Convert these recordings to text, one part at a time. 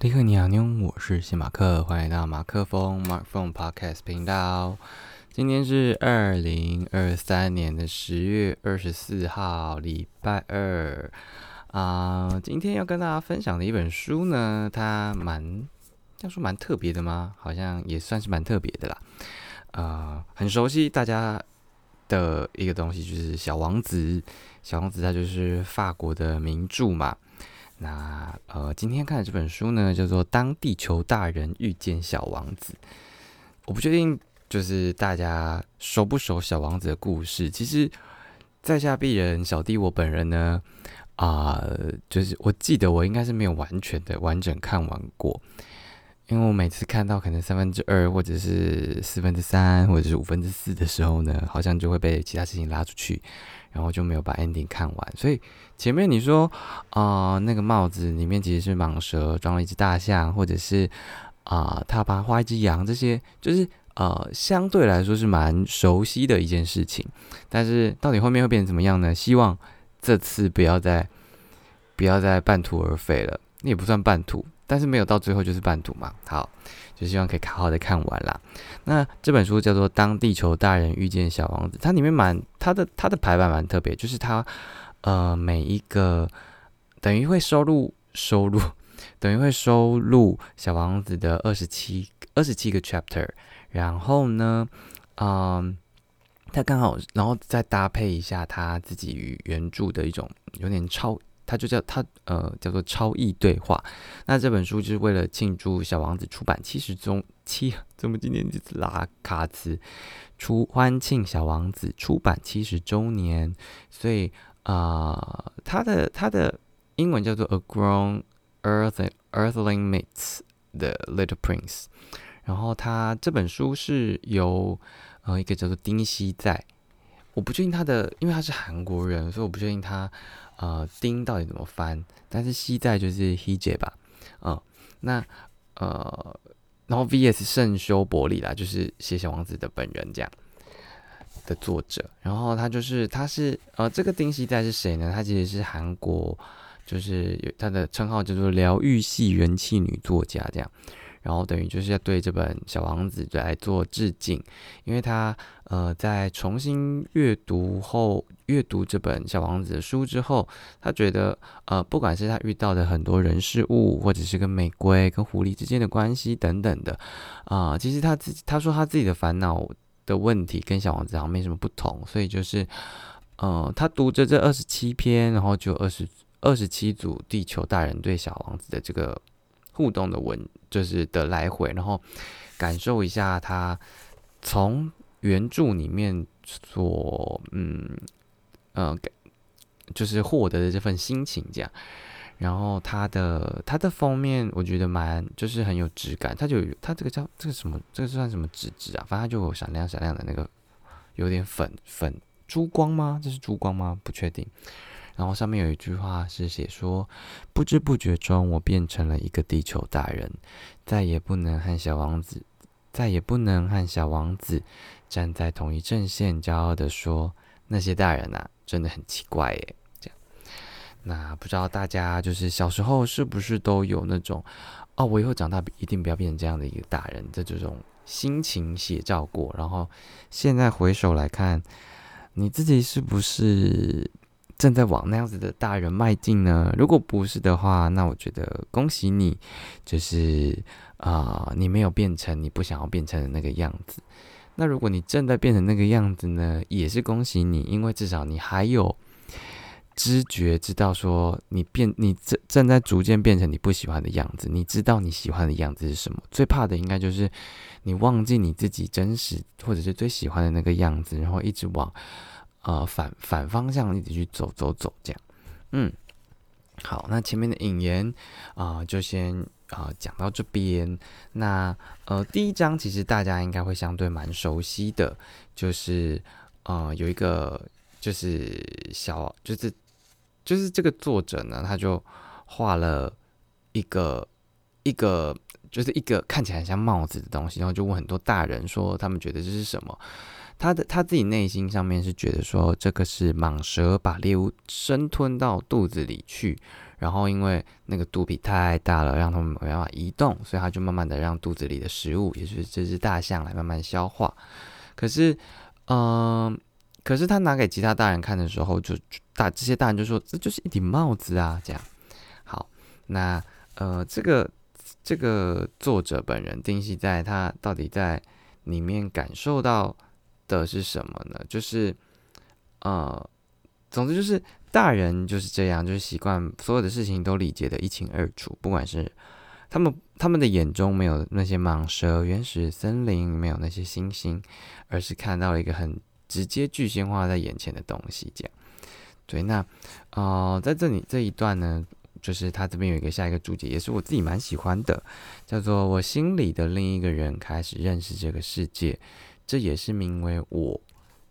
立刻你好，妞，我是谢马克，欢迎来到马克风 Mark Phone Podcast 频道。今天是二零二三年的十月二十四号，礼拜二啊。今天要跟大家分享的一本书呢，它蛮要说蛮特别的吗？好像也算是蛮特别的啦。啊，很熟悉大家的一个东西，就是《小王子》。《小王子》它就是法国的名著嘛。那呃，今天看的这本书呢，叫做《当地球大人遇见小王子》。我不确定，就是大家熟不熟《小王子》的故事。其实，在下鄙人小弟我本人呢，啊，就是我记得我应该是没有完全的完整看完过，因为我每次看到可能三分之二，或者是四分之三，或者是五分之四的时候呢，好像就会被其他事情拉出去。然后就没有把 ending 看完，所以前面你说啊，那个帽子里面其实是蟒蛇装了一只大象，或者是啊，他把画一只羊，这些就是呃，相对来说是蛮熟悉的一件事情。但是到底后面会变成怎么样呢？希望这次不要再不要再半途而废了，那也不算半途，但是没有到最后就是半途嘛。好。就希望可以好好的看完啦。那这本书叫做《当地球大人遇见小王子》，它里面蛮它的它的排版蛮特别，就是它呃每一个等于会收录收录 等于会收录小王子的二十七二十七个 chapter，然后呢，嗯，它刚好然后再搭配一下他自己与原著的一种有点超。它就叫它呃叫做超译对话，那这本书就是为了庆祝小王子出版七十周七，怎么今年就是拉卡兹出欢庆小王子出版七十周年，所以啊它的它的英文叫做 A Grown Earth Earthling Meets the Little Prince，然后它这本书是由呃一个叫做丁西在，我不确定他的，因为他是韩国人，所以我不确定他。呃，丁到底怎么翻？但是西在就是 he j 吧，嗯，那呃，然后 V.S. 圣修伯利啦，就是写小王子的本人这样的作者，然后他就是他是呃，这个丁西在是谁呢？他其实是韩国，就是有他的称号叫做疗愈系元气女作家这样。然后等于就是要对这本《小王子》来做致敬，因为他呃在重新阅读后，阅读这本《小王子》的书之后，他觉得呃不管是他遇到的很多人事物，或者是跟玫瑰、跟狐狸之间的关系等等的啊，其实他自己他说他自己的烦恼的问题跟小王子好像没什么不同，所以就是呃他读着这二十七篇，然后就二十二十七组地球大人对小王子的这个。互动的文就是的来回，然后感受一下他从原著里面所嗯呃就是获得的这份心情这样，然后它的它的封面我觉得蛮就是很有质感，它就它这个叫这个什么这个算什么纸质啊？反正它就有闪亮闪亮的那个有点粉粉珠光吗？这是珠光吗？不确定。然后上面有一句话是写说，不知不觉中我变成了一个地球大人，再也不能和小王子，再也不能和小王子站在同一阵线，骄傲的说那些大人呐，真的很奇怪耶。这样，那不知道大家就是小时候是不是都有那种，哦，我以后长大一定不要变成这样的一个大人的这种心情写照过？然后现在回首来看，你自己是不是？正在往那样子的大人迈进呢？如果不是的话，那我觉得恭喜你，就是啊，你没有变成你不想要变成的那个样子。那如果你正在变成那个样子呢，也是恭喜你，因为至少你还有知觉，知道说你变，你正正在逐渐变成你不喜欢的样子。你知道你喜欢的样子是什么？最怕的应该就是你忘记你自己真实或者是最喜欢的那个样子，然后一直往。呃，反反方向一直去走走走，这样，嗯，好，那前面的引言啊，就先啊讲到这边。那呃，第一章其实大家应该会相对蛮熟悉的，就是呃有一个就是小，就是就是这个作者呢，他就画了一个一个就是一个看起来像帽子的东西，然后就问很多大人说，他们觉得这是什么。他的他自己内心上面是觉得说，这个是蟒蛇把猎物生吞到肚子里去，然后因为那个肚皮太大了，让他们没办法移动，所以他就慢慢的让肚子里的食物，也就是这只大象来慢慢消化。可是，嗯，可是他拿给其他大人看的时候，就大这些大人就说这就是一顶帽子啊，这样。好，那呃，这个这个作者本人丁西在他到底在里面感受到的是什么呢？就是呃，总之就是大人就是这样，就是习惯所有的事情都理解的一清二楚，不管是他们他们的眼中没有那些蟒蛇、原始森林，没有那些星星，而是看到了一个很直接具象化在眼前的东西，这样。对，那呃，在这里这一段呢，就是他这边有一个下一个注解，也是我自己蛮喜欢的，叫做“我心里的另一个人开始认识这个世界”，这也是名为我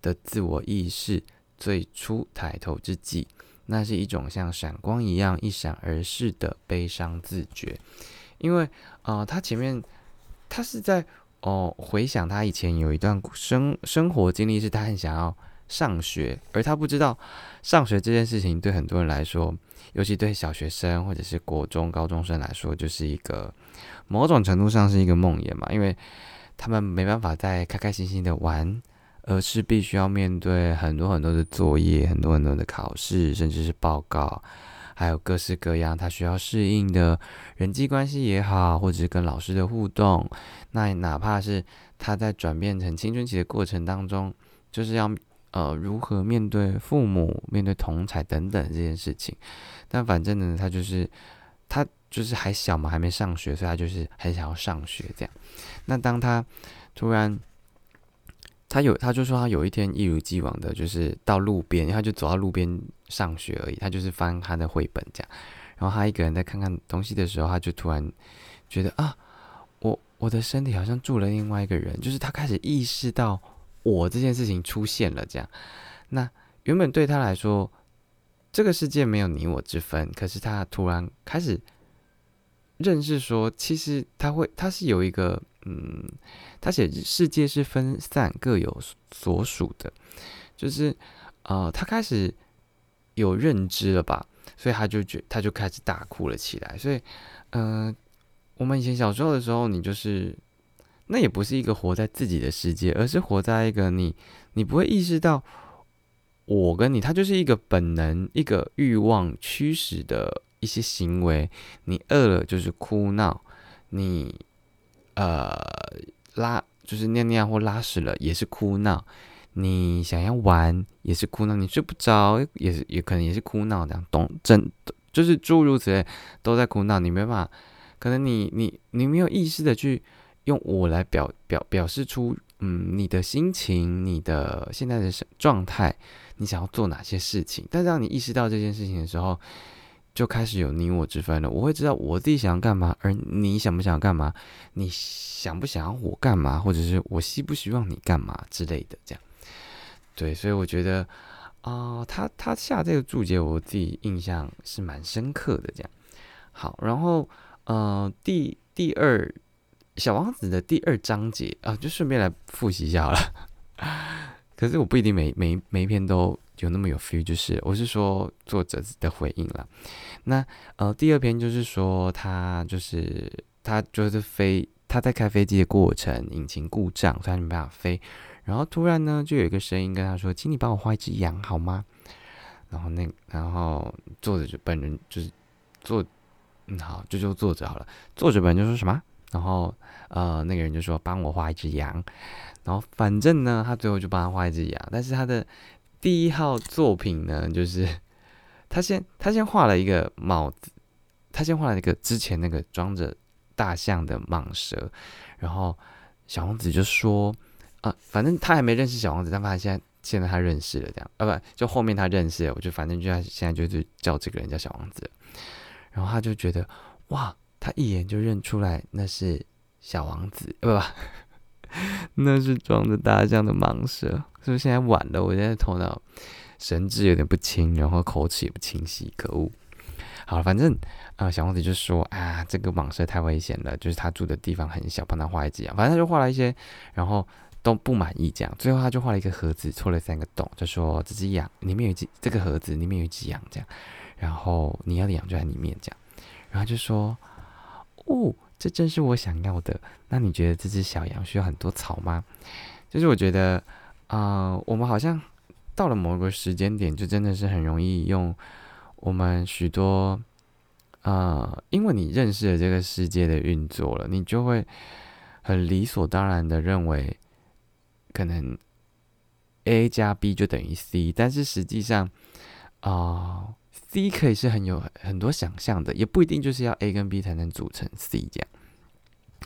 的自我意识最初抬头之际，那是一种像闪光一样一闪而逝的悲伤自觉，因为啊，他前面他是在哦回想他以前有一段生生活经历，是他很想要。上学，而他不知道上学这件事情对很多人来说，尤其对小学生或者是国中高中生来说，就是一个某种程度上是一个梦魇嘛，因为他们没办法再开开心心的玩，而是必须要面对很多很多的作业、很多很多的考试，甚至是报告，还有各式各样他需要适应的人际关系也好，或者是跟老师的互动，那哪怕是他在转变成青春期的过程当中，就是要。呃，如何面对父母、面对同才等等这件事情？但反正呢，他就是他就是还小嘛，还没上学，所以他就是很想要上学这样。那当他突然他有，他就说他有一天一如既往的，就是到路边，他就走到路边上学而已。他就是翻他的绘本这样，然后他一个人在看看东西的时候，他就突然觉得啊，我我的身体好像住了另外一个人，就是他开始意识到。我这件事情出现了，这样，那原本对他来说，这个世界没有你我之分。可是他突然开始认识说，其实他会，他是有一个，嗯，他写世界是分散各有所属的，就是呃，他开始有认知了吧，所以他就觉，他就开始大哭了起来。所以，嗯，我们以前小时候的时候，你就是。那也不是一个活在自己的世界，而是活在一个你你不会意识到我跟你，它就是一个本能、一个欲望驱使的一些行为。你饿了就是哭闹，你呃拉就是尿尿或拉屎了也是哭闹，你想要玩也是哭闹，你睡不着也是也可能也是哭闹，这样懂真就是诸如此类都在哭闹，你没办法，可能你你你没有意识的去。用我来表表表示出，嗯，你的心情，你的现在的状态，你想要做哪些事情？但当你意识到这件事情的时候，就开始有你我之分了。我会知道我自己想要干嘛，而你想不想要干嘛？你想不想要我干嘛？或者是我希不希望你干嘛之类的？这样，对，所以我觉得啊，他他下这个注解，我自己印象是蛮深刻的。这样，好，然后呃，第第二。小王子的第二章节啊，就顺便来复习一下了。可是我不一定每每每一篇都有那么有 feel，就是我是说作者的回应了。那呃，第二篇就是说他就是他就是飞，他在开飞机的过程，引擎故障，所以他没办法飞。然后突然呢，就有一个声音跟他说：“请你帮我画一只羊好吗？”然后那然后作者就本人就是作嗯好，就就作者好了。作者本人就说什么？然后，呃，那个人就说帮我画一只羊，然后反正呢，他最后就帮他画一只羊。但是他的第一号作品呢，就是他先他先画了一个帽子，他先画了一个之前那个装着大象的蟒蛇。然后小王子就说，啊，反正他还没认识小王子，但发现在现在他认识了，这样啊，不就后面他认识了，我就反正就他现在就是叫这个人叫小王子。然后他就觉得哇。他一眼就认出来那是小王子，不不，那是装着大象的蟒蛇。是不是现在晚了？我现在头脑神志有点不清，然后口齿也不清晰，可恶。好了，反正啊，小王子就说啊，这个蟒蛇太危险了，就是他住的地方很小，帮他画一只羊。反正他就画了一些，然后都不满意，这样，最后他就画了一个盒子，戳了三个洞，就说这只羊里面有一只，这个盒子里面有一只羊，这样。然后你要的羊就在里面这样，然后就说，哦，这正是我想要的。那你觉得这只小羊需要很多草吗？就是我觉得，啊，我们好像到了某个时间点，就真的是很容易用我们许多，呃，因为你认识了这个世界的运作了，你就会很理所当然的认为，可能 A 加 B 就等于 C，但是实际上，啊。C 可以是很有很多想象的，也不一定就是要 A 跟 B 才能组成 C 这样。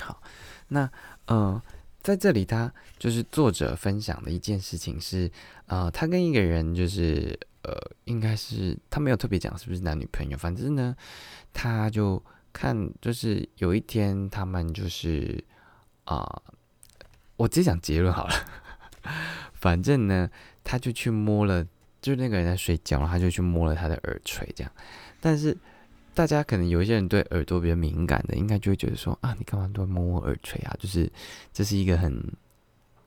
好，那呃，在这里他就是作者分享的一件事情是，呃，他跟一个人就是呃，应该是他没有特别讲是不是男女朋友，反正呢，他就看就是有一天他们就是啊，我直接讲结论好了，反正呢，他就去摸了。就是那个人在睡觉，然后他就去摸了他的耳垂，这样。但是大家可能有一些人对耳朵比较敏感的，应该就会觉得说啊，你干嘛都摸摸耳垂啊？就是这是一个很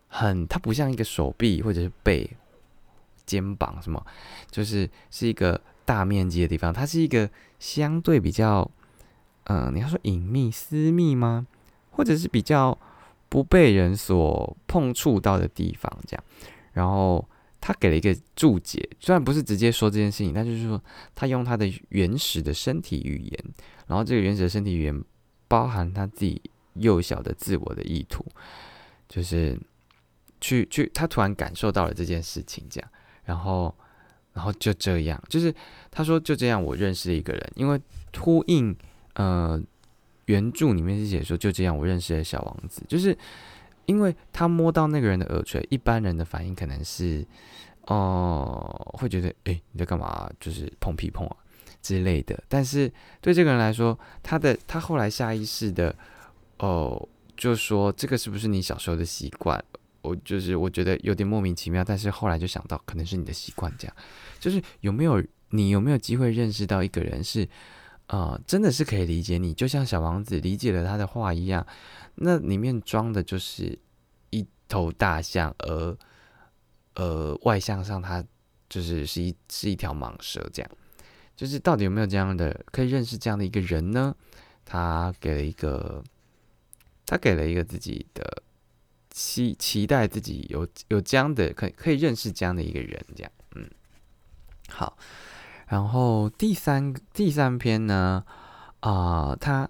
很，它不像一个手臂或者是背、肩膀什么，就是是一个大面积的地方。它是一个相对比较，嗯，你要说隐秘、私密吗？或者是比较不被人所碰触到的地方，这样。然后。他给了一个注解，虽然不是直接说这件事情，但就是说他用他的原始的身体语言，然后这个原始的身体语言包含他自己幼小的自我的意图，就是去去他突然感受到了这件事情，这样，然后然后就这样，就是他说就这样，我认识了一个人，因为呼应呃原著里面是写说就这样我认识了小王子，就是。因为他摸到那个人的耳垂，一般人的反应可能是，哦，会觉得，哎，你在干嘛？就是碰屁碰啊之类的。但是对这个人来说，他的他后来下意识的，哦，就说这个是不是你小时候的习惯？我就是我觉得有点莫名其妙。但是后来就想到，可能是你的习惯这样。就是有没有你有没有机会认识到一个人是，呃，真的是可以理解你，就像小王子理解了他的话一样。那里面装的就是一头大象，而呃外向上它就是是一是一条蟒蛇，这样就是到底有没有这样的可以认识这样的一个人呢？他给了一个，他给了一个自己的期期待，自己有有这样的可可以认识这样的一个人，这样嗯好，然后第三第三篇呢啊，他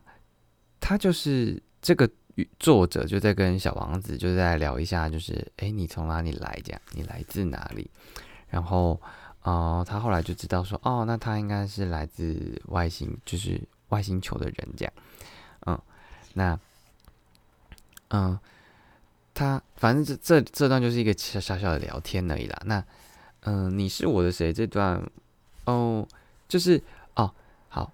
他就是这个。作者就在跟小王子就在聊一下，就是哎，你从哪里来？这样，你来自哪里？然后，呃，他后来就知道说，哦，那他应该是来自外星，就是外星球的人，这样。嗯，那，嗯，他反正这这这段就是一个小小的聊天而已啦。那，嗯，你是我的谁？这段，哦，就是哦，好，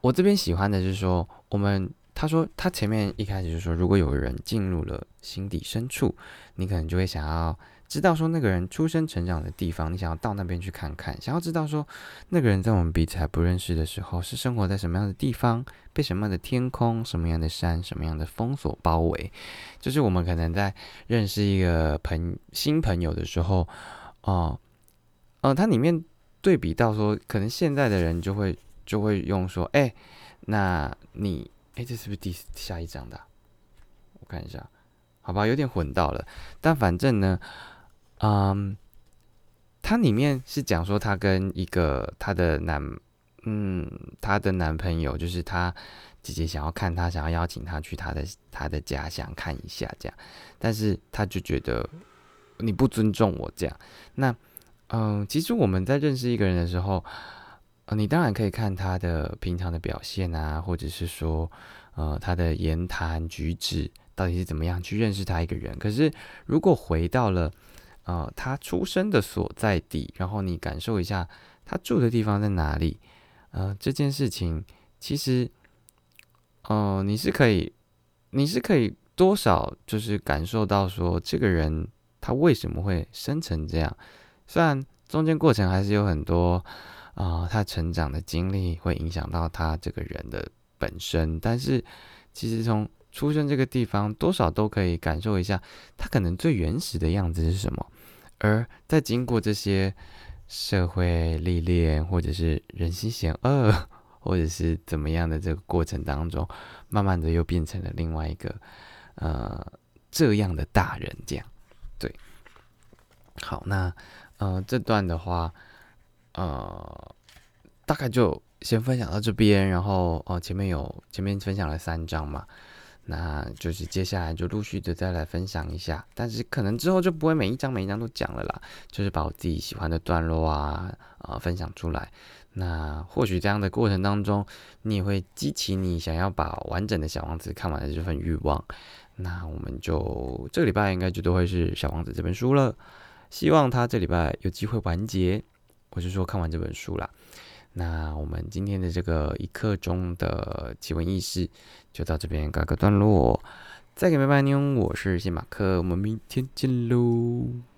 我这边喜欢的就是说我们。他说：“他前面一开始就说，如果有人进入了心底深处，你可能就会想要知道说那个人出生成长的地方，你想要到那边去看看，想要知道说那个人在我们彼此还不认识的时候是生活在什么样的地方，被什么样的天空、什么样的山、什么样的风所包围。就是我们可能在认识一个朋新朋友的时候，哦，呃，它里面对比到说，可能现在的人就会就会用说，哎，那你。”哎，这是不是第下一章的？我看一下，好吧，有点混到了。但反正呢，嗯，它里面是讲说，她跟一个她的男，嗯，她的男朋友，就是她姐姐想要看她，想要邀请她去她的她的家乡看一下，这样。但是她就觉得你不尊重我，这样。那，嗯，其实我们在认识一个人的时候。你当然可以看他的平常的表现啊，或者是说，呃，他的言谈举止到底是怎么样去认识他一个人。可是，如果回到了，呃，他出生的所在地，然后你感受一下他住的地方在哪里，呃，这件事情其实，呃，你是可以，你是可以多少就是感受到说，这个人他为什么会生成这样，虽然中间过程还是有很多。啊，他成长的经历会影响到他这个人的本身，但是其实从出生这个地方，多少都可以感受一下他可能最原始的样子是什么。而在经过这些社会历练，或者是人心险恶，或者是怎么样的这个过程当中，慢慢的又变成了另外一个呃这样的大人，这样对。好，那呃这段的话，呃大概就先分享到这边，然后哦前面有前面分享了三章嘛。那就是接下来就陆续的再来分享一下，但是可能之后就不会每一章每一章都讲了啦，就是把我自己喜欢的段落啊啊分享出来。那或许这样的过程当中，你也会激起你想要把完整的小王子看完的这份欲望。那我们就这个礼拜应该就都会是小王子这本书了，希望他这礼拜有机会完结，我是说看完这本书啦。那我们今天的这个一刻钟的奇闻异事就到这边告个段落，再给拜拜妞，我是谢马克，我们明天见喽。